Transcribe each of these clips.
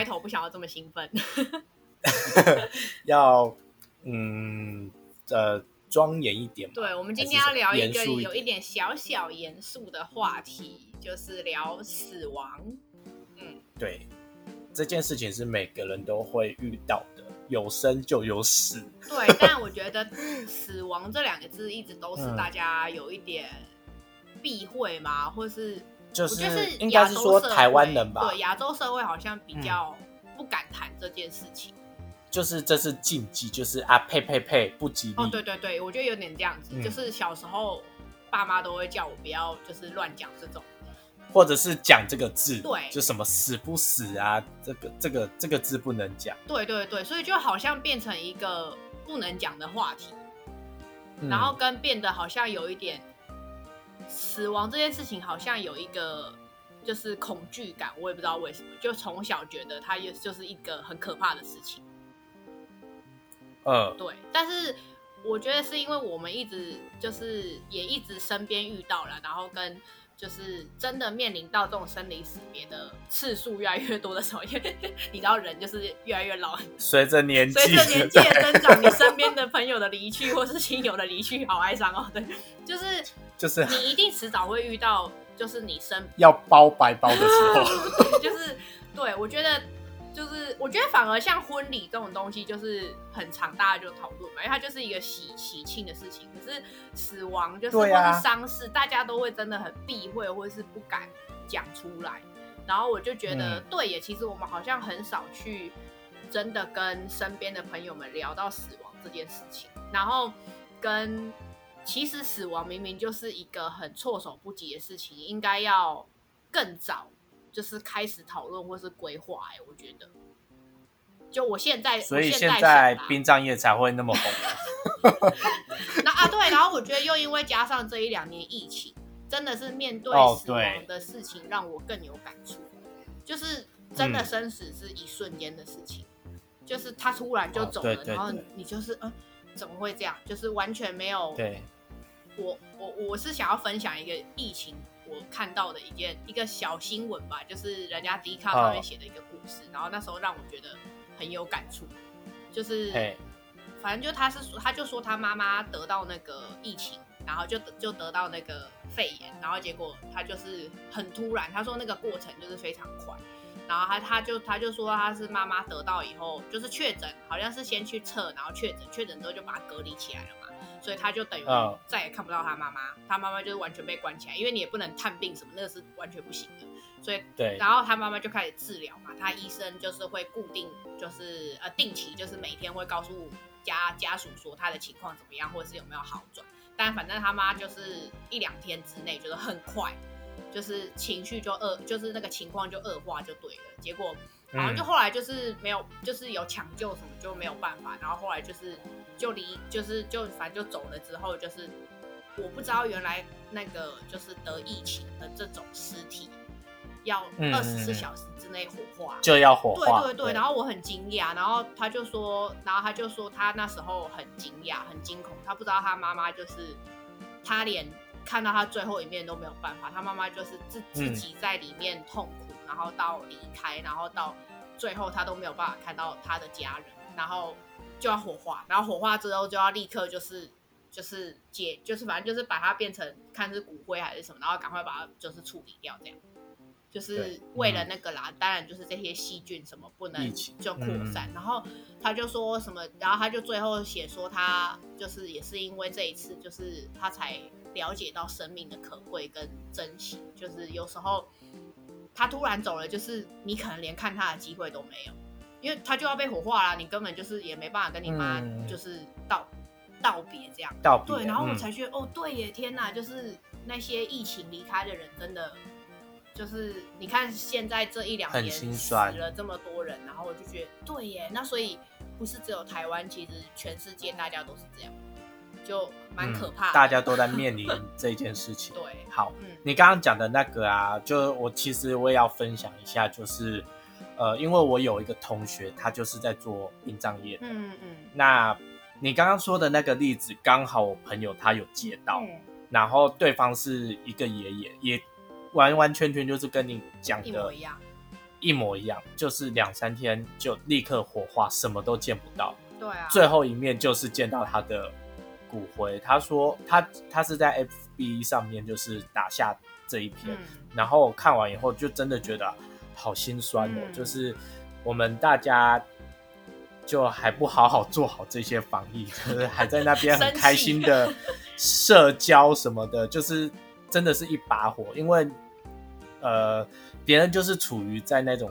开头不想要这么兴奋，要嗯呃庄严一点嘛。对，我们今天要聊一个有一点小小严肃的话题，就是聊死亡。嗯，对，这件事情是每个人都会遇到的，有生就有死。对，但我觉得“死亡”这两个字一直都是嗯大家有一点避讳嘛，或是就是应该是说台湾人吧，嗯对，亚洲社会好像比较不敢谈这件事情。就是这是禁忌，就是啊呸呸呸不吉利。哦，对对对，我觉得有点这样子，嗯就是小时候爸妈都会叫我不要就是乱讲这种。或者是讲这个字，对就什么死不死啊，这个这个这个字不能讲。对对对，所以就好像变成一个不能讲的话题，嗯然后跟变得好像有一点死亡这件事情，好像有一个就是恐惧感，我也不知道为什么，就从小觉得它也就是一个很可怕的事情。嗯对，但是我觉得是因为我们一直就是也一直身边遇到了，然后跟就是真的面临到这种生离死别的次数越来越多的时候，因为你知道人就是越来越老，随着年纪，随着年纪的增长，你身边的朋友的离去或是亲友的离去，好哀伤哦。对，就是就是你一定迟早会遇到，就是你身要包白包的时候，就是对我觉得，就是我觉得反而像婚礼这种东西，就是很常大家就讨论嘛，因为它就是一个喜喜庆的事情。可是死亡就是或是丧事，大家都会真的很避讳，或是不敢讲出来。然后我就觉得，嗯对耶，其实我们好像很少去真的跟身边的朋友们聊到死亡这件事情，然后跟其实死亡明明就是一个很措手不及的事情，应该要更早就是开始讨论或是规划。哎，我觉得，就我现在，所以我在现在殡葬业才会那么红。那啊对，然后我觉得又因为加上这一两年疫情，真的是面对死亡的事情让我更有感触，就是真的嗯生死是一瞬间的事情，就是他突然就哦走了，对对然后你就是嗯，怎么会这样？就是完全没有对，我我我是想要分享一个疫情我看到的一件一个小新闻吧，就是人家 D 卡上面哦写的一个故事，然后那时候让我觉得很有感触，就是嘿，反正就他是说，他就说他妈妈得到那个疫情，然后就得就得到那个肺炎，然后结果他就是很突然，他说那个过程就是非常快，然后他他就他就说他是妈妈得到以后就是确诊，好像是先去测，然后确诊，确诊之后就把他隔离起来了。嘛，所以他就等于嗯再也看不到他妈妈，他妈妈就是完全被关起来，因为你也不能探病什么，那个是完全不行的，所以对，然后他妈妈就开始治疗嘛，他医生就是会固定，就是呃定期，就是每天会告诉家家属说他的情况怎么样，或者是有没有好转。但反正他妈就是一两天之内，就是很快，就是情绪就恶，就是那个情况就恶化就对了。结果好像就嗯后来就是没有，就是有抢救什么就没有办法，然后后来就是就离，就是就反正就走了之后，就是我不知道原来那个就是得疫情的这种尸体要嗯二十四小时之内火化。就要火化。对对对，然后我很惊讶，然后他就说，然后他就说他那时候很惊讶、很惊恐，他不知道他妈妈就是他连看到他最后一面都没有办法，他妈妈就是自自嗯己在里面痛苦，然后到离开，然后到最后他都没有办法看到他的家人，然后就要火化，然后火化之后就要立刻就是。就是解，就是反正就是把它变成看是骨灰还是什么，然后赶快把它就是处理掉，这样。就是为了那个啦，当然就是这些细菌什么不能就扩散。嗯然后他就说什么，然后他就最后写说他就是也是因为这一次，就是他才了解到生命的可贵跟珍惜。就是有时候他突然走了，就是你可能连看他的机会都没有，因为他就要被火化了，你根本就是也没办法跟你妈嗯就是道、道别这样。道别。对，然后我嗯才觉得，哦，对耶，天哪，就是那些疫情离开的人，真的就是你看现在这一两年死了这么多人，然后我就觉得，对耶，那所以不是只有台湾，其实全世界大家都是这样，就蛮可怕的。嗯大家都在面临这件事情。对，好，嗯你刚刚讲的那个啊，就我其实我也要分享一下，就是呃，因为我有一个同学，他就是在做殡葬业的。嗯嗯那你刚刚说的那个例子，刚好我朋友他有接到，嗯，然后对方是一个爷爷，也完完全全就是跟你讲的一模一样。一模一样，就是两三天就立刻火化，什么都见不到。对啊，最后一面就是见到他的骨灰。他说他他是在 FB 上面就是打下这一篇，嗯。然后看完以后就真的觉得好心酸哦，嗯。就是我们大家就还不好好做好这些防疫，就是还在那边很开心的社交什么的，就是真的是一把火，因为呃别人就是处于在那种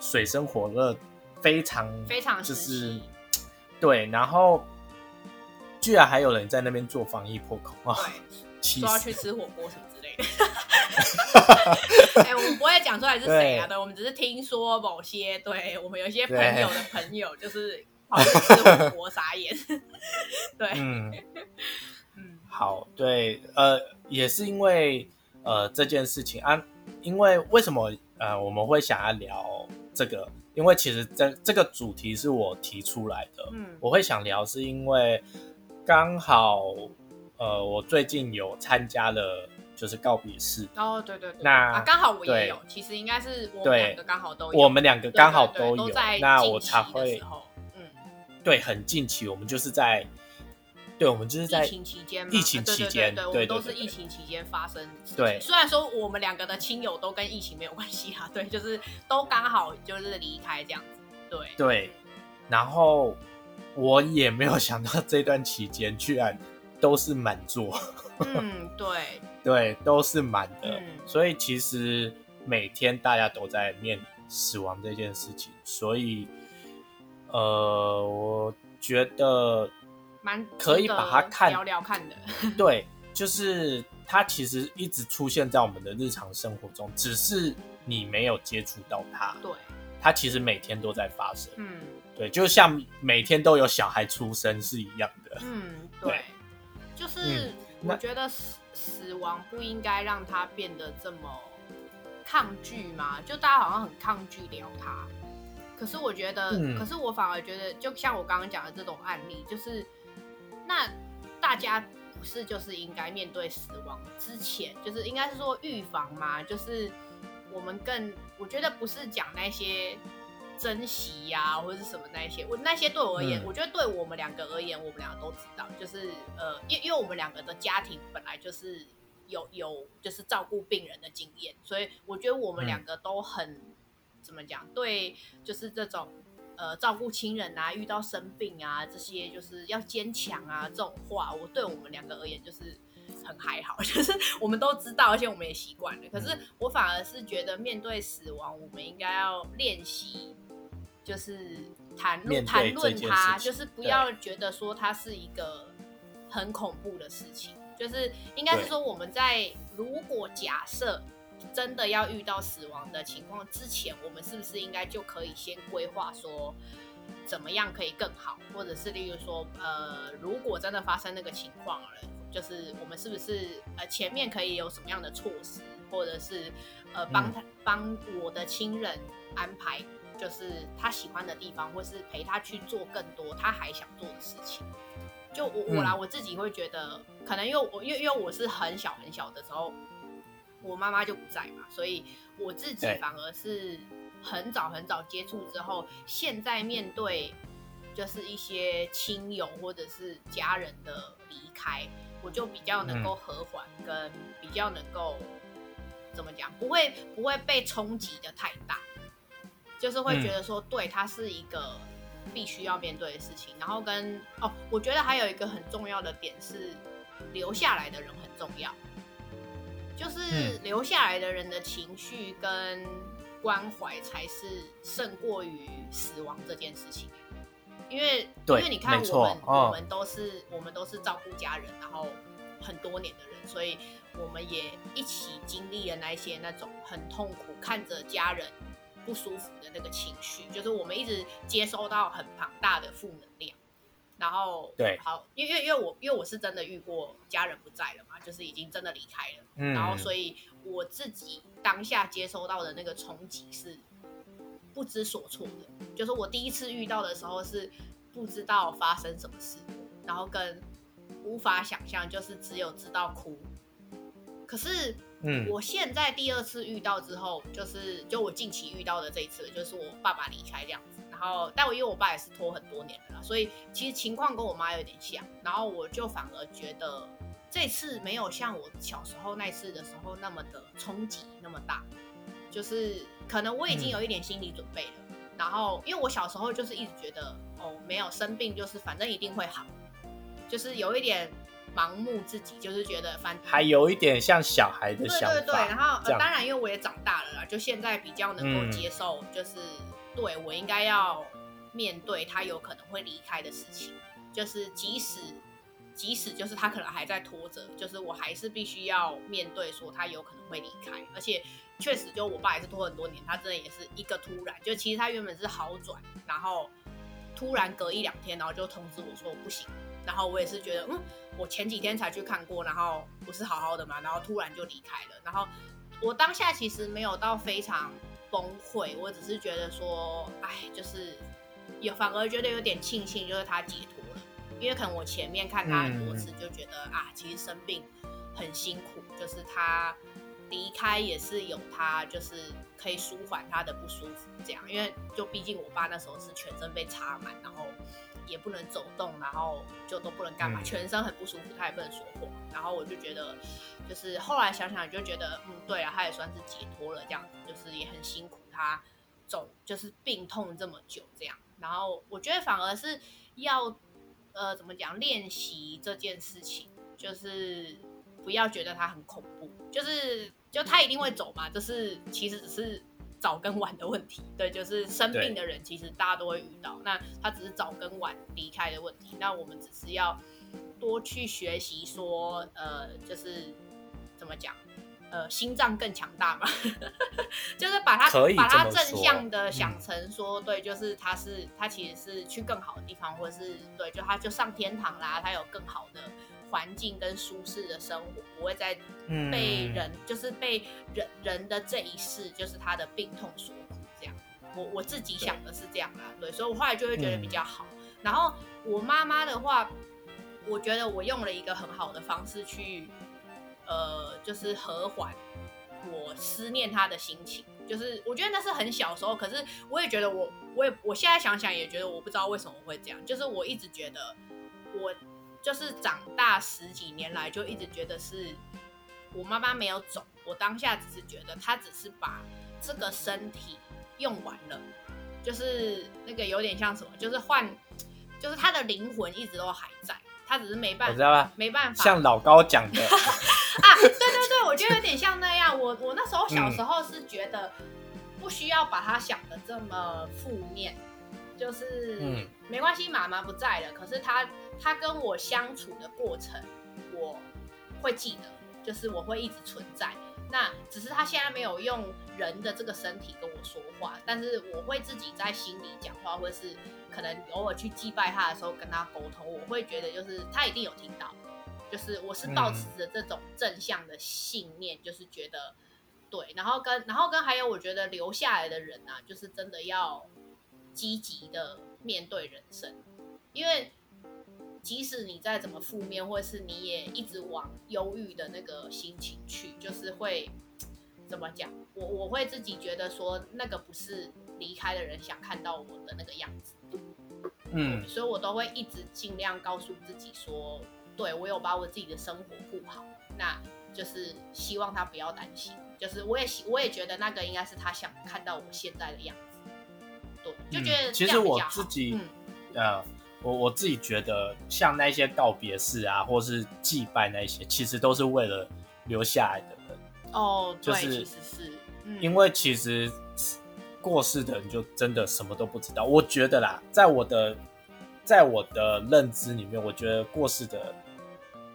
水深火热，非常非常就是对，然后居然还有人在那边做防疫破口啊，说要！去吃火锅什么之类的。哎、我们不会讲出来是谁啊？对对，我们只是听说某些，对我们有一些朋友的 朋友就是跑去吃火锅傻眼。对，嗯。嗯好，对，呃，也是因为呃这件事情啊，因为为什么呃我们会想要聊这个？因为其实这这个主题是我提出来的，嗯我会想聊是因为刚好呃我最近有参加了就是告别式，哦，对对对，那啊，刚好我也有，其实应该是我们对两个刚好都有，我们两个对刚好对对有，都在那我才会嗯，对很近期，我们就是在对，我们就是在疫情期间嘛，疫情期间对对，我对们都是疫情期间发生。对。虽然说我们两个的亲友都跟疫情没有关系啊，对，就是都刚好就是离开这样子，对，对，然后我也没有想到 这段期间居然都是满座，嗯，对，对，都是满的，嗯。所以其实每天大家都在面临死亡这件事情，所以呃，我觉得蛮可以把它看聊聊看的，对，就是它其实一直出现在我们的日常生活中，只是你没有接触到它，对，它其实每天都在发生。嗯对，就像每天都有小孩出生是一样的。嗯，对对，就是我觉得死死亡不应该让他变得这么抗拒嘛，就大家好像很抗拒聊他。可是我觉得，嗯可是我反而觉得，就像我刚刚讲的这种案例，就是那大家不是就是应该面对死亡之前，就是应该是说预防嘛，就是我们更，我觉得不是讲那些珍惜呀、或者是什么那一些，我那些对我而言，嗯我觉得对我们两个而言，我们两个都知道，就是呃，因因为我们两个的家庭本来就是有有就是照顾病人的经验，所以我觉得我们嗯两个都很、怎么讲，对，就是这种呃照顾亲人啊，遇到生病啊这些，就是要坚强啊这种话，我对我们两个而言就是很还好，就是我们都知道，而且我们也习惯了。可是我反而是觉得面对死亡，我们应该要练习，就是谈论谈论它，就是不要觉得说它是一个很恐怖的事情，就是应该是说我们在如果假设。真的要遇到死亡的情况之前，我们是不是应该就可以先规划说怎么样可以更好，或者是例如说，呃，如果真的发生那个情况了，就是我们是不是呃前面可以有什么样的措施，或者是呃帮他帮我的亲人安排，就是他喜欢的地方，或是陪他去做更多他还想做的事情。就我我啦，嗯。我自己会觉得，可能因为我因为因为我是很小很小的时候，我妈妈就不在嘛，所以我自己反而是很早很早接触之后，现在面对就是一些亲友或者是家人的离开，我就比较能够和缓，跟比较能够怎么讲，不会不会被冲击的太大，就是会觉得说，对，它是一个必须要面对的事情。然后跟哦，我觉得还有一个很重要的点是，留下来的人很重要。就是嗯留下来的人的情绪跟关怀才是胜过于死亡这件事情。因为对因为你看我们、哦我们都是我们都是照顾家人，然后很多年的人，所以我们也一起经历了那些那种很痛苦，看着家人不舒服的那个情绪，就是我们一直接收到很庞大的负能量。然后对好，因为因为因为我因为我是真的遇过家人不在了嘛，就是已经真的离开了，嗯，然后所以我自己当下接收到的那个冲击是不知所措的，就是我第一次遇到的时候是不知道发生什么事，然后跟无法想象，就是只有知道哭。可是嗯，我现在第二次遇到之后，就是就我近期遇到的这一次，就是我爸爸离开这样子。然后，但我因为我爸也是拖很多年了啦，所以其实情况跟我妈有点像。然后我就反而觉得这次没有像我小时候那次的时候那么的冲击那么大，就是可能我已经有一点心理准备了。然后，因为我小时候就是一直觉得哦，没有生病就是反正一定会好，就是有一点。盲目自己就是觉得，反还有一点像小孩的想法。对对对，然后呃，当然因为我也长大了啦，就现在比较能够接受，就是对我应该要面对他有可能会离开的事情，就是即使即使就是他可能还在拖着，就是我还是必须要面对说他有可能会离开，而且确实就我爸也是拖很多年，他真的也是一个突然，就其实他原本是好转，然后突然隔一两天，然后就通知我说不行。然后我也是觉得，嗯，我前几天才去看过，然后不是好好的嘛，然后突然就离开了。然后我当下其实没有到非常崩溃，我只是觉得说，哎，就是有反而觉得有点庆幸，就是他解脱了。因为可能我前面看他很多次，就觉得啊，其实生病很辛苦，就是他离开也是有他，就是可以舒缓他的不舒服这样。因为就毕竟我爸那时候是全身被插满，然后。也不能走动，然后就都不能干嘛，全身很不舒服，他也不能说话。然后我就觉得，就是后来想想就觉得，嗯，对啊，他也算是解脱了，这样子就是也很辛苦，他走就是病痛这么久这样。然后我觉得反而是要，呃，怎么讲，练习这件事情，就是不要觉得他很恐怖，就是就他一定会走嘛，就是其实只是。早跟晚的问题，对，就是生病的人，其实大家都会遇到。那他只是早跟晚离开的问题。那我们只是要多去学习，说，呃，就是怎么讲，呃，心脏更强大嘛，就是把它把它正向的想成说，对，就是他是他其实是去更好的地方，或者是对，就他就上天堂啦，他有更好的。环境跟舒适的生活，不会再被人，就是被人人的这一世，就是他的病痛所苦。这样，我我自己想的是这样啦，对，所以我后来就会觉得比较好。然后我妈妈的话，我觉得我用了一个很好的方式去，呃，就是和缓我思念她的心情。就是我觉得那是很小时候，可是我也觉得我，我也我现在想想也觉得我不知道为什么会这样。就是我一直觉得我。就是长大十几年来，就一直觉得是我妈妈没有走。我当下只是觉得她只是把这个身体用完了，就是那个有点像什么，就是换，就是她的灵魂一直都还在，她只是没办法，知道吧？没办法。像老高讲的 啊，对对对，我觉得有点像那样。我我那时候小时候是觉得不需要把它想的这么负面，就是没关系，妈妈不在了，可是她。他跟我相处的过程，我会记得，就是我会一直存在。那只是他现在没有用人的这个身体跟我说话，但是我会自己在心里讲话，或者是可能偶尔去祭拜他的时候跟他沟通，我会觉得就是他一定有听到，就是我是保持着这种正向的信念，就是觉得对。然后跟然后跟还有，我觉得留下来的人啊，就是真的要积极的面对人生，因为。即使你再怎么负面，或者是你也一直往忧郁的那个心情去，就是会怎么讲？我我会自己觉得说，那个不是离开的人想看到我的那个样子。嗯，所以我都会一直尽量告诉自己说，对我有把我自己的生活顾好，那就是希望他不要担心。就是我也我也觉得那个应该是他想看到我现在的样子。对，就觉得其实我自己，呃。我我自己觉得，像那些告别式啊，或是祭拜那些，其实都是为了留下来的人。哦，就是，其实是，因为其实过世的人就真的什么都不知道。我觉得啦，在我的在我的认知里面，我觉得过世的，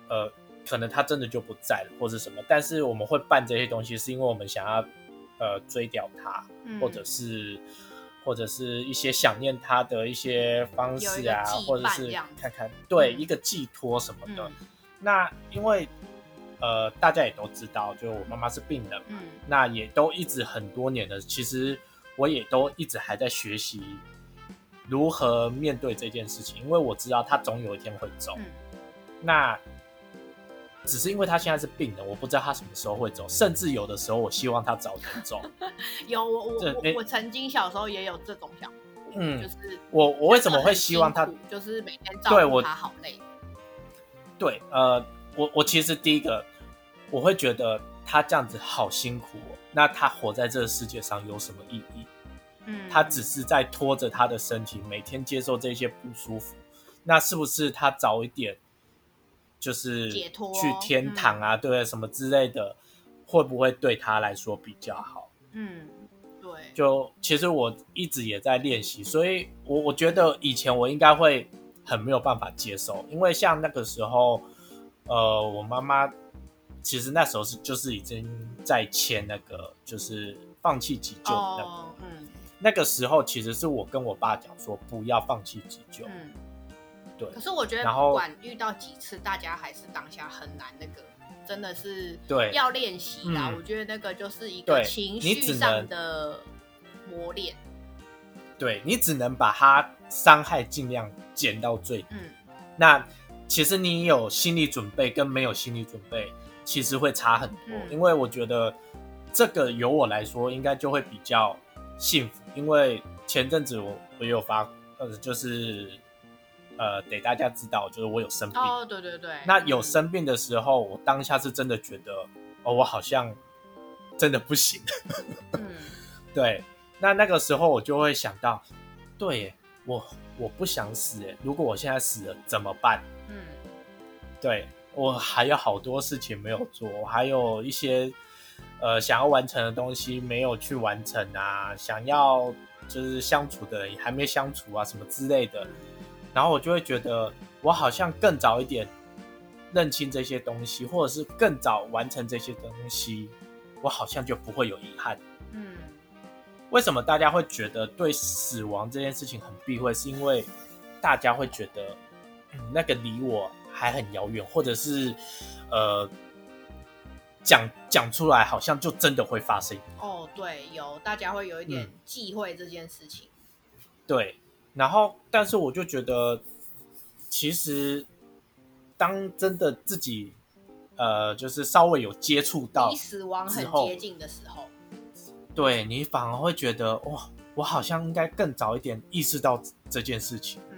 呃，可能他真的就不在了，或是什么。但是我们会办这些东西，是因为我们想要呃追掉他，或者是。或者是一些想念他的一些方式啊，或者是看看对一个寄托什么的。那因为呃大家也都知道，就我妈妈是病人嘛，那也都一直很多年了。其实我也都一直还在学习如何面对这件事情，因为我知道他总有一天会走。那只是因为他现在是病人，我不知道他什么时候会走，甚至有的时候我希望他早点走。有我我我我曾经小时候也有这种想法，就嗯，是我我为什么会希望他就是每天照顾他好累？对，呃，我我其实第一个我会觉得他这样子好辛苦哦，那他活在这个世界上有什么意义？嗯，他只是在拖着他的身体每天接受这些不舒服，那是不是他早一点就是解脱去天堂啊，对什么之类的，会不会对他来说比较好？嗯，对，就其实我一直也在练习，所以我我觉得以前我应该会很没有办法接受，因为像那个时候，呃，我妈妈其实那时候是就是已经在签那个就是放弃急救的那个。哦，嗯那个时候其实是我跟我爸讲说不要放弃急救，嗯。对可是我觉得，不管遇到几次，大家还是当下很难那个，真的是对要练习啦。嗯我觉得那个就是一个情绪上的磨练。对你只能把它伤害尽量减到最低。嗯，那其实你有心理准备跟没有心理准备，其实会差很多。嗯因为我觉得这个由我来说，应该就会比较幸福。因为前阵子我我有发，呃，就是呃，得大家知道，就是我有生病。哦，对对对。那有嗯生病的时候，我当下是真的觉得，哦，我好像真的不行。嗯 对，那那个时候我就会想到，对耶，我我不想死耶，如果我现在死了怎么办？嗯对我还有好多事情没有做，我还有一些呃想要完成的东西没有去完成啊，想要就是相处的人还没相处啊，什么之类的。嗯然后我就会觉得，我好像更早一点认清这些东西，或者是更早完成这些东西，我好像就不会有遗憾。嗯为什么大家会觉得对死亡这件事情很避讳？是因为大家会觉得、嗯那个离我还很遥远，或者是呃讲讲出来好像就真的会发生。哦，对，有大家会有一点嗯忌讳这件事情。对，然后但是我就觉得，其实当真的自己呃就是稍微有接触到离死亡很接近的时候，对你反而会觉得哇，我好像应该更早一点意识到这件事情。嗯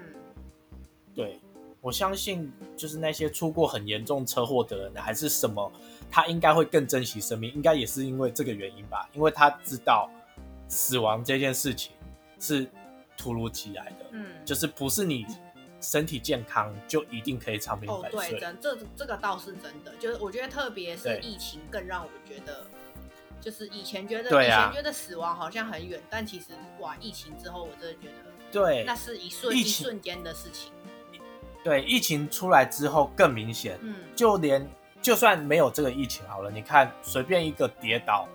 对我相信，就是那些出过很严重车祸的人，还是什么，他应该会更珍惜生命，应该也是因为这个原因吧，因为他知道死亡这件事情是突如其来的，嗯，就是不是你身体健康就一定可以长命哦，百对，岁。真这这个倒是真的，就是我觉得特别是疫情更让我觉得，就是以前觉得、啊。以前觉得死亡好像很远，但其实哇，疫情之后我真的觉得对。那是一瞬一瞬间的事情。对，疫情出来之后更明显，嗯，就连就算没有这个疫情好了，你看随便一个跌倒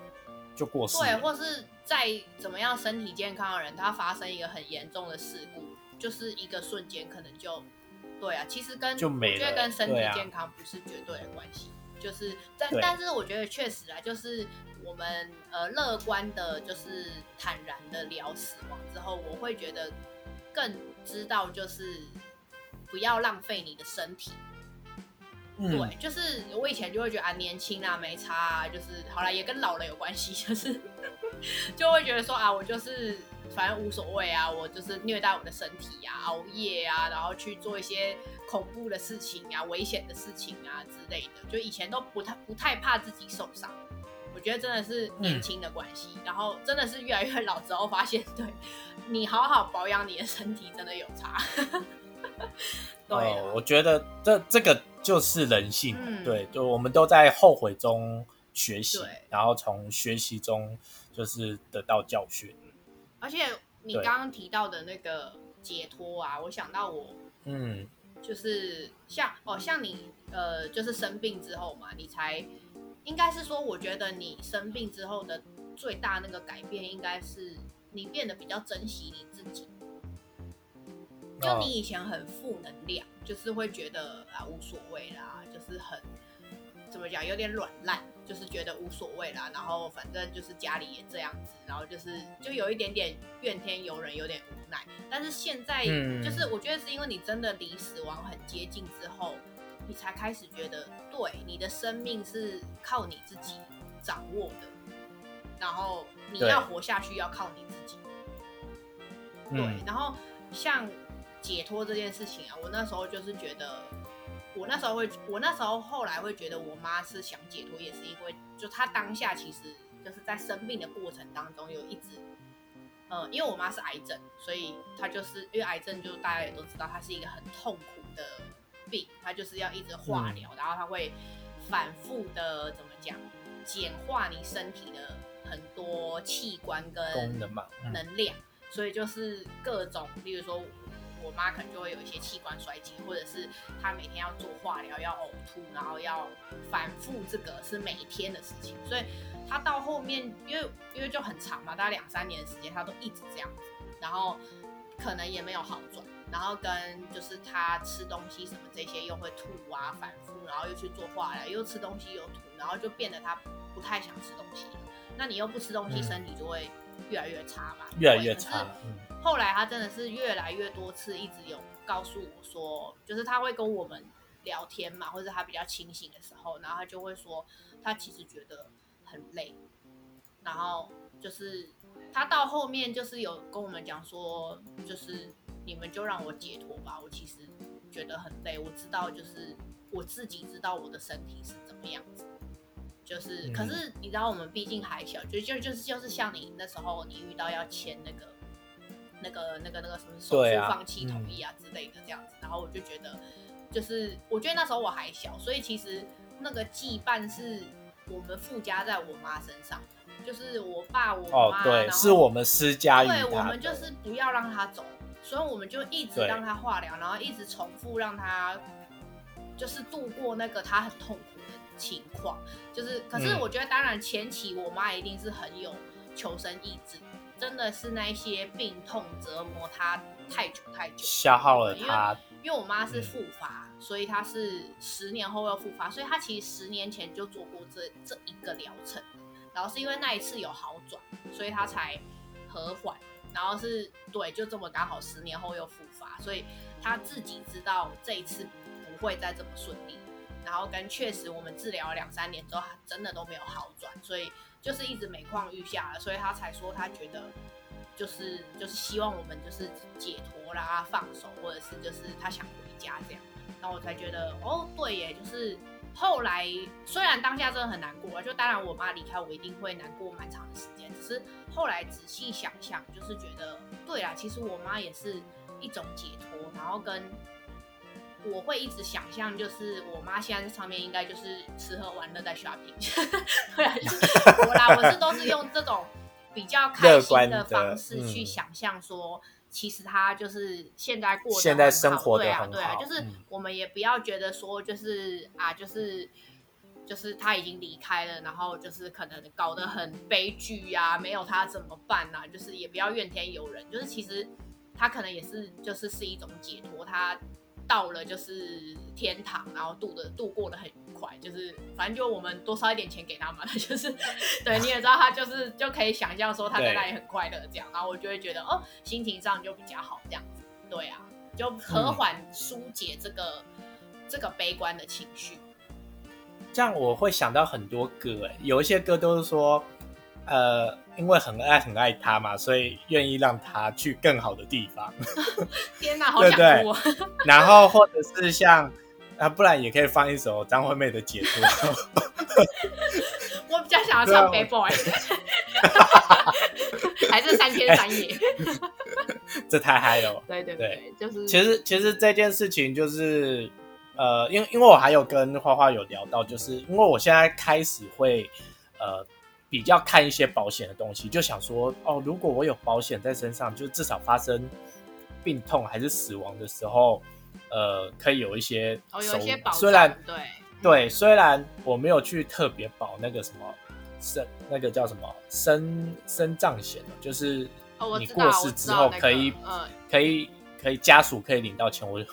就过世对，或是再怎么样身体健康的人，他发生一个很严重的事故，就是一个瞬间可能就，对啊，其实跟就没我觉得跟身体健康不是绝对的关系，就是但但是我觉得确实啊，就是我们呃乐观的，就是坦然的聊死亡之后，我会觉得更知道就是不要浪费你的身体，嗯，对，就是我以前就会觉得啊，年轻啊，没差啊，就是好了，也跟老了有关系，就是 就会觉得说啊，我就是反正无所谓啊，我就是虐待我的身体啊，熬夜啊，然后去做一些恐怖的事情啊、危险的事情啊之类的，就以前都不太不太怕自己受伤。我觉得真的是年轻的关系，然后真的是越来越老之后发现，对你好好保养你的身体真的有差。对我觉得这这个就是人性，嗯对，就我们都在后悔中学习对，然后从学习中就是得到教训。而且你刚刚提到的那个解脱啊，我想到我嗯，就是像哦，像你呃，就是生病之后嘛，你才应该是说，我觉得你生病之后的最大那个改变，应该是你变得比较珍惜你自己。就哦你以前很负能量，就是会觉得啊无所谓啦，就是很怎么讲，有点软烂，就是觉得无所谓啦。然后反正就是家里也这样子，然后就是就有一点点怨天尤人，有点无奈。但是现在嗯就是我觉得是因为你真的离死亡很接近之后，你才开始觉得，对，你的生命是靠你自己掌握的，然后你要活下去要靠你自己。对，嗯然后像解脱这件事情啊，我那时候就是觉得，我那时候会，我那时候后来会觉得我妈是想解脱，也是因为就她当下其实就是在生病的过程当中有一直，呃，因为我妈是癌症，所以她就是因为癌症，就大家也都知道，它是一个很痛苦的病，它就是要一直化疗，然后它会反复的怎么讲，简化你身体的很多器官跟功能能量，所以就是各种，例如说我妈可能就会有一些器官衰竭，或者是她每天要做化疗，要呕吐，然后要反复，这个是每一天的事情，所以她到后面，因为因为就很长嘛，大概两三年的时间，她都一直这样子，然后可能也没有好转，然后跟就是她吃东西什么这些又会吐啊，反复，然后又去做化疗，又吃东西又吐，然后就变得她不太想吃东西了。那你又不吃东西，嗯身体就会越来越差嘛，越来越差。嗯后来他真的是越来越多次一直有告诉我说，就是他会跟我们聊天嘛，或者他比较清醒的时候，然后他就会说他其实觉得很累，然后就是他到后面就是有跟我们讲说，就是你们就让我解脱吧，我其实觉得很累，我知道就是我自己知道我的身体是怎么样子。就是，嗯可是你知道，我们毕竟还小，就就就是就是像你那时候，你遇到要签那个、那个、那个、那个什么手术放弃同意啊之类的这样子，然后我就觉得，就是我觉得那时候我还小，所以其实那个羁绊是我们附加在我妈身上，就是我爸、我妈，，哦对，是我们施加于对，我们就是不要让他走，所以我们就一直让他化疗，然后一直重复让他就是度过那个他很痛苦的情况。就是，可是嗯我觉得，当然前期我妈一定是很有求生意志，真的是那一些病痛折磨他太久太久，消耗了因为他。因为我妈是嗯复发，所以她是十年后又复发，所以她其实十年前就做过这这一个疗程，然后是因为那一次有好转，所以她才和缓，然后是对，就这么刚好十年后又复发，所以她自己知道这一次不会再这么顺利，然后跟确实我们治疗了两三年之后，她真的都没有好转，所以就是一直每况愈下了，所以他才说他觉得。就是就是希望我们就是解脱啦、放手，或者是就是他想回家这样，然后我才觉得哦，对耶，就是后来虽然当下真的很难过，就当然我妈离开我一定会难过蛮长的时间，只是后来仔细想想，就是觉得对啦，其实我妈也是一种解脱，然后跟我会一直想象，就是我妈现在在上面应该就是吃喝玩乐在 shopping，对啊，就是我啦，我是都是用这种比较开心的方式去嗯想象说，其实她就是现在过得现在很好生活对啊，对啊，就是嗯我们也不要觉得说就是啊，就是。就是他已经离开了，然后就是可能搞得很悲剧呀、没有他怎么办呐、就是也不要怨天尤人，就是其实他可能也是就是是一种解脱，他到了就是天堂，然后度的度过的很愉快，就是反正就我们多烧一点钱给他嘛，他 就是 对你也知道他就是就可以想象说他在那里很快乐这样，然后我就会觉得哦心情上就比较好这样子，对啊，就和缓疏解这个、这个悲观的情绪。这样我会想到很多歌，哎，有一些歌都是说，呃，因为很爱很爱他嘛，所以愿意让他去更好的地方。天哪，好想对对哭、哦！然后或者是像啊，不然也可以放一首张惠妹的《解脱 》。我比较想要唱《Bad Boy》，还是三天三夜。这太嗨了。对对对，就是其实其实这件事情就是，呃，因为因为我还有跟花花有聊到，就是因为我现在开始会呃比较看一些保险的东西，就想说哦，如果我有保险在身上，就至少发生病痛还是死亡的时候，呃，可以有一些哦有收一些保，虽然对对，虽然我没有去特别保那个什么生那个叫什么生生葬险哦，就是你过世之后可以、可以可以家属可以领到钱。我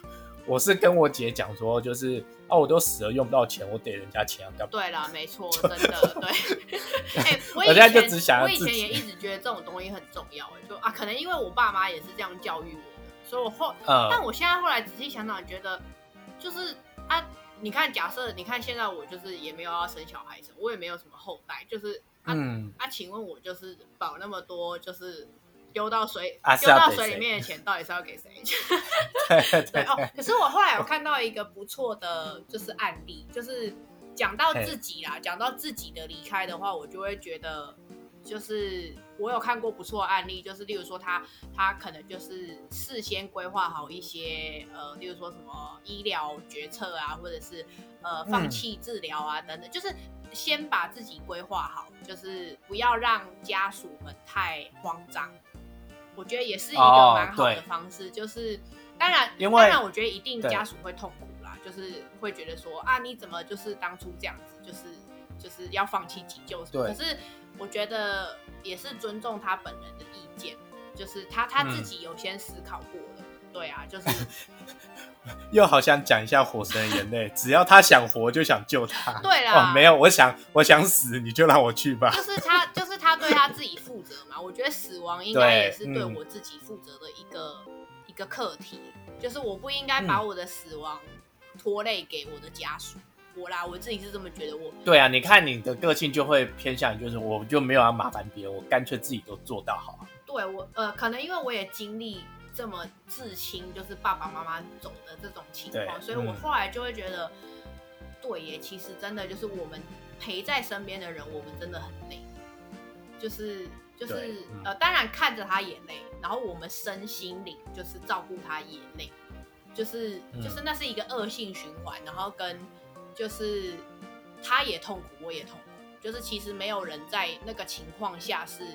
我是跟我姐讲说，就是啊，我都死了用不到钱，我给人家钱要干嘛？对啦，没错，真的对。哎、我以前只想要我以前也一直觉得这种东西很重要，哎，就啊，可能因为我爸妈也是这样教育我的，所以我后，但嗯，我现在后来仔细想想，觉得就是啊，你看，假设你看现在我就是也没有要生小孩什么，我也没有什么后代，就是啊嗯，啊，请问我就是保那么多，就是丢到水啊丢到水里面的钱，到底是要给谁？对哦，可是我后来有看到一个不错的，就是案例，就是讲到自己啦，讲到自己的离开的话，我就会觉得，就是我有看过不错的案例，就是例如说他他可能就是事先规划好一些呃，例如说什么医疗决策啊，或者是呃放嗯弃治疗啊、等等，就是先把自己规划好，就是不要让家属们太慌张。我觉得也是一个哦蛮好的方式，就是当然，因当然，我觉得一定家属会痛苦啦，就是会觉得说啊，你怎么就是当初这样子，就是就是要放弃急救什么。可是我觉得也是尊重他本人的意见，就是他他自嗯己有先思考过了。对啊，就是 又好像讲一下《火神的眼泪》，只要他想活就想救他。对啦哦，没有，我想我想死，你就让我去吧。就是他就是他对他自己负责嘛。我觉得死亡应该也是对嗯我自己负责的一个、一个课题，就是我不应该把嗯我的死亡拖累给我的家属。我啦，我自己是这么觉得。我对啊，你看你的个性就会偏向，就是我就没有要麻烦别人，我干脆自己都做到好。对我呃，可能因为我也经历这么至亲，就是爸爸妈妈走的这种情况，所以我嗯后来就会觉得，对耶，其实真的就是我们陪在身边的人，我们真的很累，就是就是嗯。呃，当然看着他眼泪，然后我们身心灵就是照顾他眼泪，就是嗯。就是那是一个恶性循环，然后跟就是他也痛苦，我也痛苦，就是其实没有人在那个情况下是，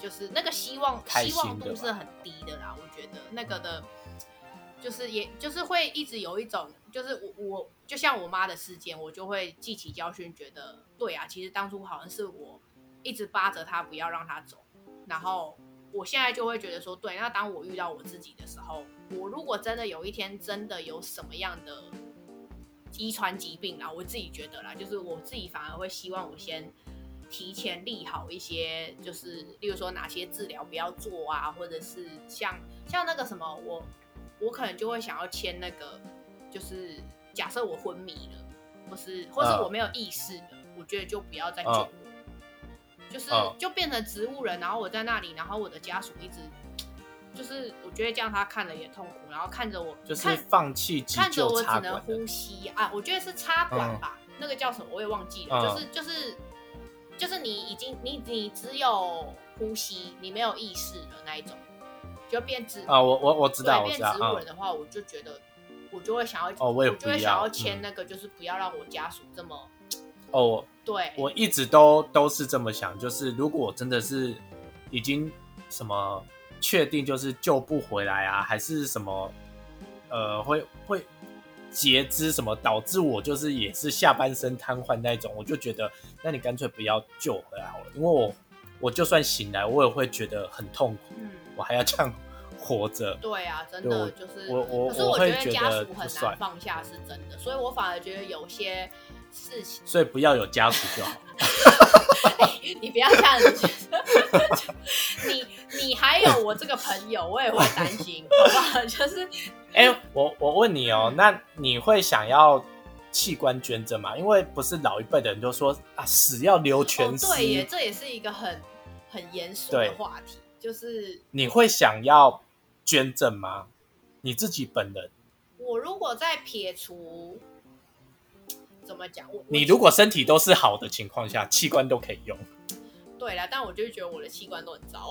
就是那个希望希望度是很低的啦，我觉得那个的，就是也就是会一直有一种，就是我我就像我妈的事件，我就会记起教训，觉得对啊，其实当初好像是我一直扒着他不要让他走，然后我现在就会觉得说，对，那当我遇到我自己的时候，我如果真的有一天真的有什么样的遗传疾病啦，我自己觉得啦，就是我自己反而会希望我先提前立好一些，就是例如说哪些治疗不要做啊，或者是像像那个什么，我我可能就会想要签那个，就是假设我昏迷了，或是或是嗯。我没有意识了，我觉得就不要再救就是嗯就变成植物人，然后我在那里，然后我的家属一直。就是我觉得这样他看了也痛苦，然后看着我，就是看放弃看着我只能。呼吸啊，我觉得是插管吧，那个叫什么我也忘记了，嗯就是就是就是你已经你你只有呼吸，你没有意识的那一种，就变植啊，我我我知道，对变植物人。的话，我就觉得我就会想要哦我也就会想要签嗯那个，就是不要让我家属这么哦，对。我一直都都是这么想，就是如果我真的是已经什么确定就是救不回来啊，还是什么呃会会截肢什么，导致我就是也是下半身瘫痪那种，我就觉得那你干脆不要救回来好了，因为我我就算醒来，我也会觉得很痛苦，嗯。我还要这样活着。对啊，真的就是我我可是我觉得家属很难放下是真的，所以我反而觉得有些事情。所以不要有家属就好。你不要这样子，你你还有我这个朋友，我也会担心，好不好？就是哎、我我问你哦，嗯那你会想要器官捐赠吗？因为不是老一辈的人就说啊，死要留全对耶，这也是一个很很严肃的对话题，就是你会想要捐赠吗？你自己本人，我如果在撇除怎么讲，我你如果身体都是好的情况下，器官都可以用。对啦，但我就觉得我的器官都很糟，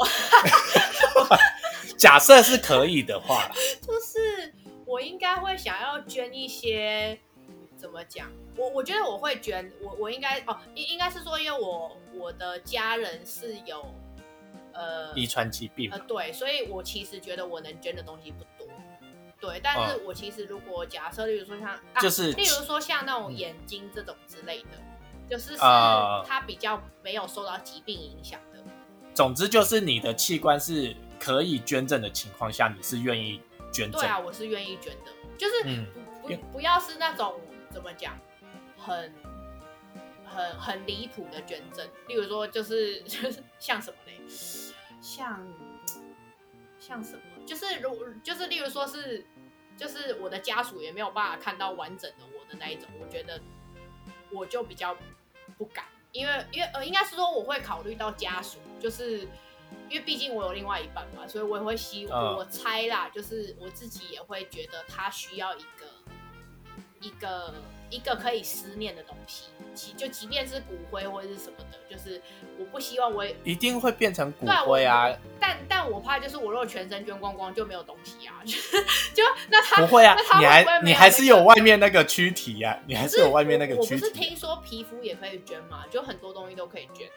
假设是可以的话，就是我应该会想要捐一些。怎么讲？我我觉得我会捐，我我应该哦，应应该是说，因为我我的家人是有呃遗传疾病呃，对，所以我其实觉得我能捐的东西不多，对，但是我其实如果假设，例如说像，就是例如说像那种嗯。眼睛这种之类的，就是是啊它比较没有受到疾病影响的，总之就是你的器官是可以捐赠的情况下，你是愿意捐赠。对啊，我是愿意捐的，就是嗯不不不要是那种怎么讲，很很很离谱的捐赠，例如说就是就 是像什么嘞，像像什么，就是如就是例如说是就是我的家属也没有办法看到完整的我的那一种，我觉得我就比较不敢，因为因为呃，应该是说我会考虑到家属，就是因为毕竟我有另外一半嘛，所以我也会希望我猜啦，就是我自己也会觉得他需要一个一个一个可以思念的东西，即就即便是骨灰或者是什么的，就是我不希望我也一定会变成骨灰啊，但但我怕就是我如果全身捐光光就没有东西啊，就就那他不会啊那他，你还你还是有外面那个躯体呀、你还是有外面那个我我躯体。不是听说皮肤也可以捐吗，就很多东西都可以捐。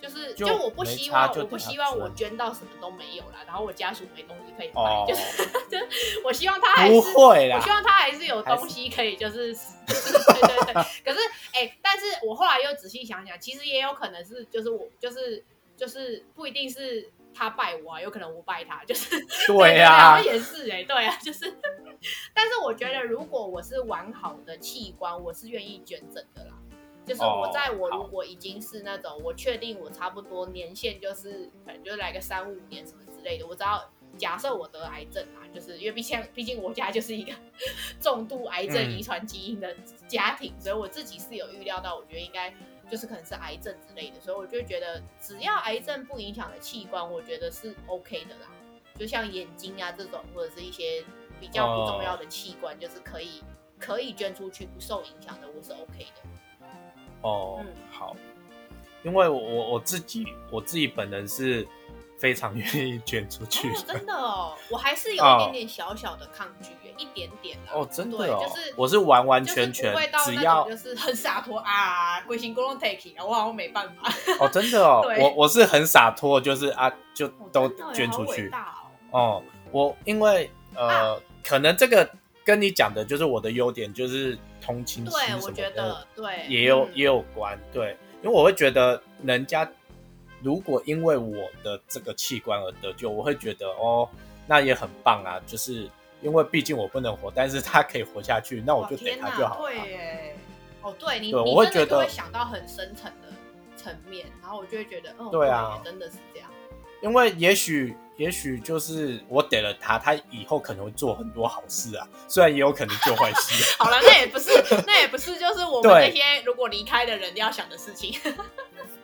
就是就就我不希望我不希望我捐捐到什么都没有啦，然后我家属没东西可以卖，哦就是 就我希望他还是不会啦我希，望他还是有东西可以，就是就 是对对对。可是哎、但是我后来又仔细想想，其实也有可能是就是我就是就是不一定是他拜我啊，有可能我拜他，就是 对呀、也是哎、对啊，就是。但是我觉得，如果我是完好的器官，我是愿意捐赠的啦。就是我哦在我如果已经是那种我确定我差不多年限就是可能就来个三五年什么之类的，我知道假设我得癌症啊，就是因为毕竟毕竟我家就是一个 重度癌症嗯遗传基因的家庭，所以我自己是有预料到，我觉得应该就是可能是癌症之类的，所以我就觉得只要癌症不影响的器官，我觉得是 OK 的啦。就像眼睛啊这种，或者是一些比较不重要的器官，就是可以可以捐出去不受影响的，我是 OK 的。哦嗯，好，因为我我我自己我自己本人是非常愿意捐出去。真的哦，我还是有一点点小小的抗拒耶，一点点啦。哦，真的哦，就是我是完完全全只要就是 很洒脱啊，龟形公 take，我好像没办法。哦，真的哦，我我是很洒脱，就是啊，就哦都捐出去。哦。哦，我因为呃，啊可能这个跟你讲的就是我的优点，就是同情心对，什么我觉的得对，也有、嗯也有关，对，因为我会觉得人家如果因为我的这个器官而得救，我会觉得哦，那也很棒啊，就是因为毕竟我不能活，但是他可以活下去，那我就给他就好了。对耶，哦，对你，对你我会觉得会想到很深层的层面，然后我就会觉得，哦，对啊耶真的是这样。因为也许也许就是我给了他，他以后可能会做很多好事啊，虽然也有可能做坏事。好了，那也不是，那也不是，就是我们对这些如果离开的人要想的事情。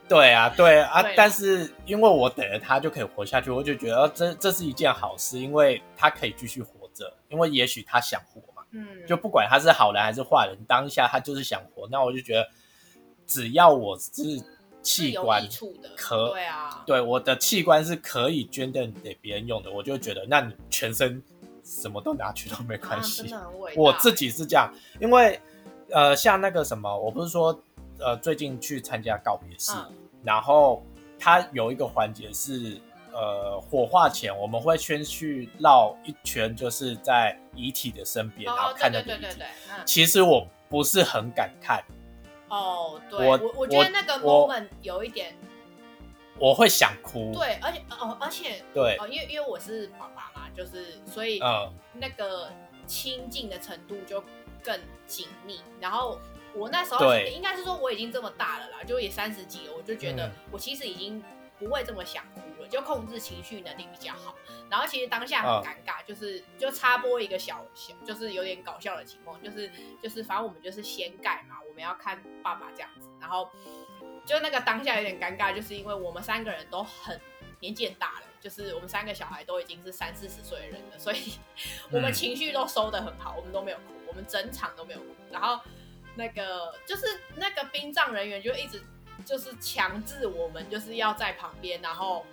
对啊，对啊，但是因为我等了他就可以活下去，我就觉得哦这这是一件好事，因为他可以继续活着，因为也许他想活嘛，嗯，就不管他是好人还是坏人，当下他就是想活，那我就觉得只要我是器官，可对啊，对我的器官是可以捐赠给别人用的，我就觉得那你全身什么都拿去都没关啊，系。我自己是这样，因为呃，像那个什么，我不是说呃最近去参加告别式，嗯然后他有一个环节是呃火化前我们会先去绕一圈，就是在遗体的身边，然后看那个遗体。对对对对，嗯，其实我不是很敢看，哦，对我我我觉得那个 moment 有一点我会想哭。对，而且哦，而且对，哦，因为因为我是爸爸嘛，就是所以嗯，那个亲近的程度就更紧密。然后我那时候对应该是说我已经这么大了啦，就也三十几了，我就觉得嗯我其实已经不会这么想哭了，就控制情绪能力比较好。然后其实当下嗯很尴尬，就是就插播一个小小，就是有点搞笑的情况，就是就是反正我们就是先盖嘛，我们要看爸爸这样子，然后就那个当下有点尴尬，就是因为我们三个人都很年纪很大了，就是我们三个小孩都已经是三四十岁的人了，所以 我们嗯情绪都收的很好，我们都没有哭，我们整场都没有哭。然后那个就是那个殡葬人员就一直就是强制我们就是要在旁边，然后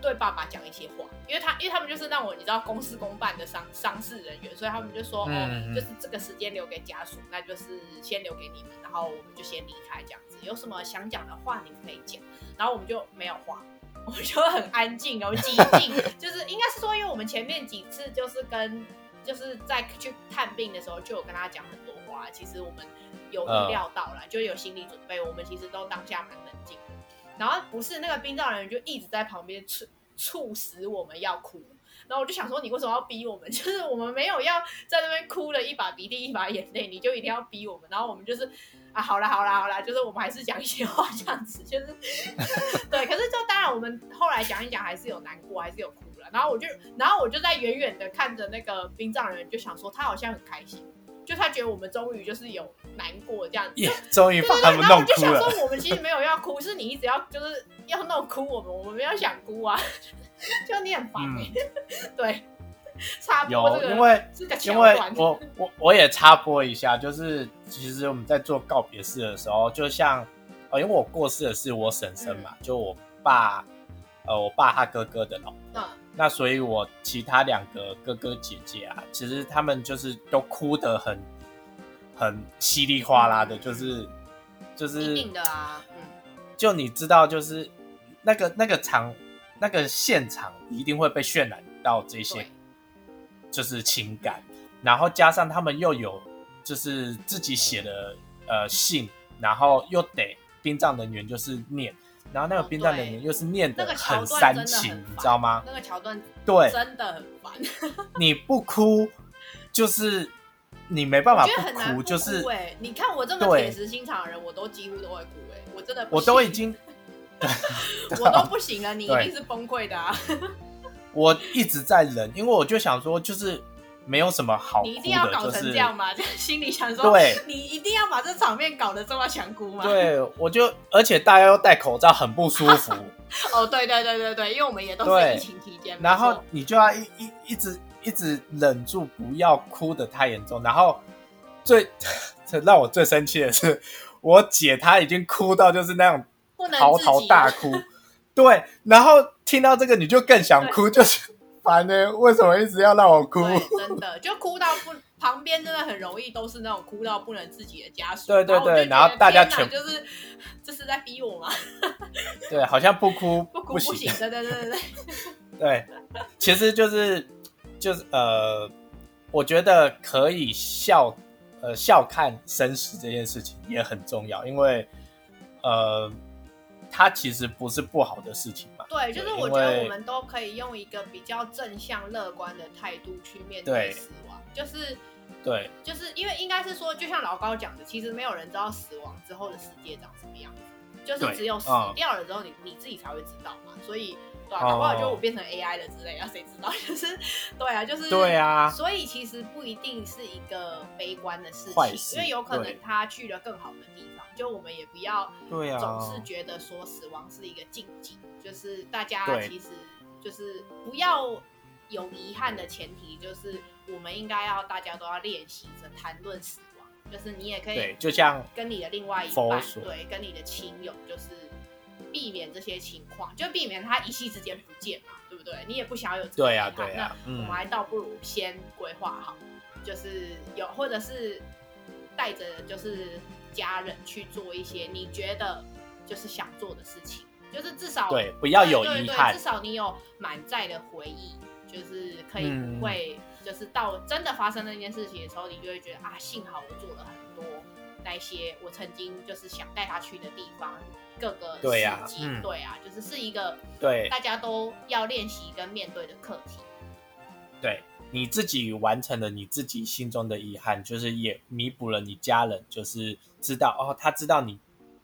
对爸爸讲一些话，因为他因为他们就是让我你知道公事公办的丧丧事人员，所以他们就说、嗯哦，嗯就是这个时间留给家属，那就是先留给你们，然后我们就先离开这样子。有什么想讲的话你们可以讲，然后我们就没有话。我们就很安静哦，寂静，就是应该是说，因为我们前面几次就是跟就是在去探病的时候，就有跟他讲很多话。其实我们有嗯预料到了，就有心理准备，我们其实都当下。然后不是那个殡葬人员就一直在旁边促促使我们要哭，然后我就想说，你为什么要逼我们？就是我们没有要在那边哭了一把鼻涕一把眼泪，你就一定要逼我们。然后我们就是啊，好啦好啦好啦，就是我们还是讲一些话这样子，就是 对。可是就当然我们后来讲一讲，还是有难过，还是有哭了。然后我就然后我就在远远的看着那个殡葬人员，就想说他好像很开心。就他觉得我们终于就是有难过这样子。耶，终于把他们然后我弄哭了。就想说，我们其实没有要哭，是你一直要就是要弄哭我们，我们没有想哭啊，就你很烦哎、对，插播有，这个因为这个因为段，我我我也插播一下，就是其实我们在做告别式的时候，就像呃，因为我过世的是我婶婶嘛，就我爸呃我爸他哥哥的老婆，嗯，那所以我其他两个哥哥姐姐啊，其实他们就是都哭得很很稀里哗啦的，就是就是一是定的啊，嗯，就你知道，就是那个那个场那个现场一定会被渲染到这些，就是情感，然后加上他们又有就是自己写的呃信，然后又得殡葬人员就是念，然后那个哦殡葬人员又是念那的很煽情，你知道吗？那个桥段对，真的很烦，你不哭就是你没办法我觉得很难哭，就是哎、你看我这么对铁石心肠的人，我都几乎都会哭哎、我真的我都已行经 我都不行了，你一定是崩溃的啊！我一直在忍，因为我就想说，就是没有什么好哭你一定要，搞成这样吗？就心里想说，对你一定要把这场面搞得这么想哭吗？，对，我就而且大家又戴口罩，很不舒服，哦，对对对对对，因为我们也都是疫情期间，然后你就要一一一直一直忍住不要哭的太严重，然后最 这让我最生气的是，我姐她已经哭到就是那种嚎啕大哭，对，然后听到这个你就更想哭，就是烦呢、为什么一直要让我哭？真的就哭到不，旁边真的很容易都是那种哭到不能自己的家属。对对对然后大家全就是这是在逼我吗？对，好像不哭 不哭不行。对对对对对，对，其实就是就是呃，我觉得可以笑呃笑看生死这件事情也很重要，因为呃，它其实不是不好的事情嘛。对，就是我觉得我们都可以用一个比较正向乐观的态度去面对对死亡，就是。对就是因为应该是说，就像老高讲的，其实没有人知道死亡之后的世界长什么样子，就是只有死嗯掉了之后你，你自己才会知道嘛。所以，对啊，哦搞不好就我变成 AI 了之类啊，谁知道？就是，对啊，就是，对啊所以其实不一定是一个悲观的事情，事因为有可能他去了更好的地方。就我们也不要对啊总是觉得说死亡是一个禁忌，就是大家其实就是不要有遗憾的前提，就是我们应该要大家都要练习着谈论死亡，就是你也可对，以就像跟你的另外一半，对，跟你的亲友，就是避免这些情况，就避免他一夕之间不见嘛，对不对？你也不想要有遗憾对啊嗯那我们还倒不如先规划好，就是有或者是带着就是家人去做一些你觉得就是想做的事情，就是至少对不要有遗憾至少你有满载的回忆，就是可以会，就是到真的发生那件事情的时候，你就会觉得啊，幸好我做了很多那些我曾经就是想带他去的地方，各个对呀对啊，就是是一个对大家都要练习跟面对的课题。对你自己完成了你自己心中的遗憾，就是也弥补了你家人，就是知道哦，他知道你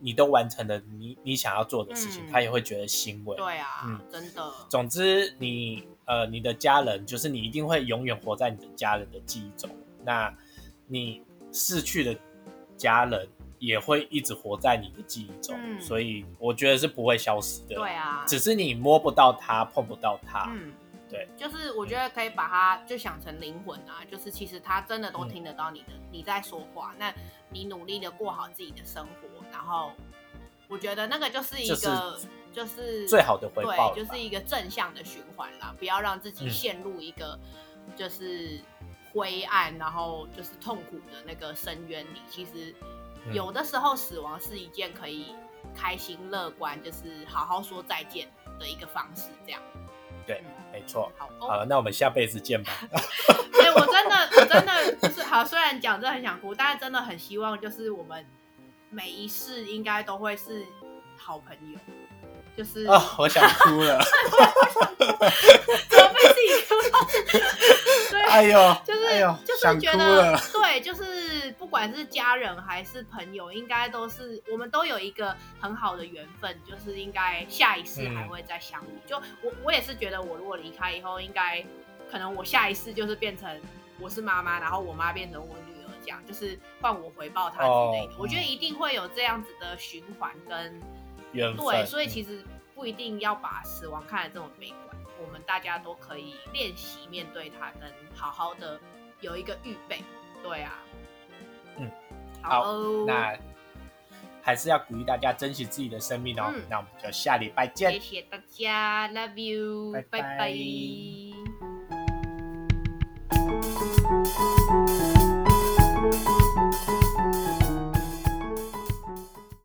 你都完成了你你想要做的事情，嗯他也会觉得欣慰。对啊，嗯真的，总之你，呃，你的家人就是你一定会永远活在你的家人的记忆中。那你逝去的家人也会一直活在你的记忆中，嗯所以我觉得是不会消失的。对啊，只是你摸不到他，碰不到他。嗯，对，就是我觉得可以把它就想成灵魂啊，就是其实他真的嗯都听得到你的、你在说话，那你努力的过好自己的生活，然后我觉得那个就是一个就是最好的回报对，就是一个正向的循环啦，不要让自己嗯陷入一个就是灰暗，然后就是痛苦的那个深渊里。其实嗯有的时候死亡是一件可以开心乐观，就是好好说再见的一个方式，这样。对，没错。好哦，好了，那我们下辈子见吧。哎、我真的，我真的就是好，虽然讲真的很想哭，但是真的很希望，就是我们每一世应该都会是好朋友，就是啊、我想哭了。怎么被自己哭到？对，哎呦，就是、哎，就是觉得。对，就是不管是家人还是朋友，应该都是我们都有一个很好的缘分，就是应该下一世还会再相遇。就我我也是觉得，我如果离开以后，应该可能我下一世就是变成我是妈妈，然后我妈变成我讲就是换我回报他之类的，我觉得一定会有这样子的循环跟对，所以其实不一定要把死亡看得这么悲观，我们大家都可以练习面对它，跟好好的有一个预备。对啊，嗯，好，那还是要鼓励大家珍惜自己的生命哦。那我们就下礼拜见，谢谢大家，Love you，拜拜。thank you